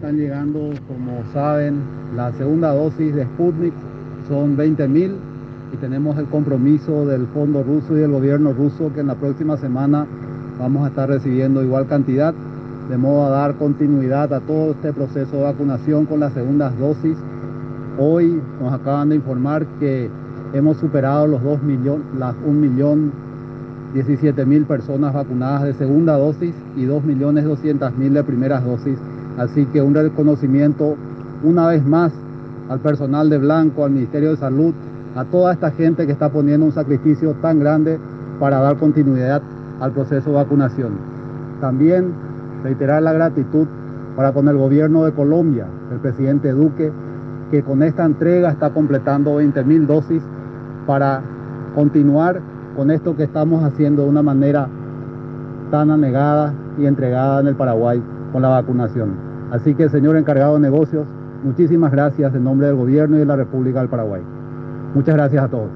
están llegando, como saben, la segunda dosis de Sputnik, son 20.000 y tenemos el compromiso del Fondo Ruso y del gobierno ruso que en la próxima semana vamos a estar recibiendo igual cantidad, de modo a dar continuidad a todo este proceso de vacunación con las segundas dosis. Hoy nos acaban de informar que hemos superado los 2 millones, las 1 millón 17 mil personas vacunadas de segunda dosis y 2 millones 200 mil de primeras dosis. Así que un reconocimiento una vez más al personal de Blanco, al Ministerio de Salud, a toda esta gente que está poniendo un sacrificio tan grande para dar continuidad al proceso de vacunación. También reiterar la gratitud para con el gobierno de Colombia, el presidente Duque, que con esta entrega está completando 20 mil dosis para continuar con esto que estamos haciendo de una manera tan anegada y entregada en el Paraguay con la vacunación. Así que, señor encargado de negocios, muchísimas gracias en nombre del gobierno y de la República del Paraguay. Muchas gracias a todos.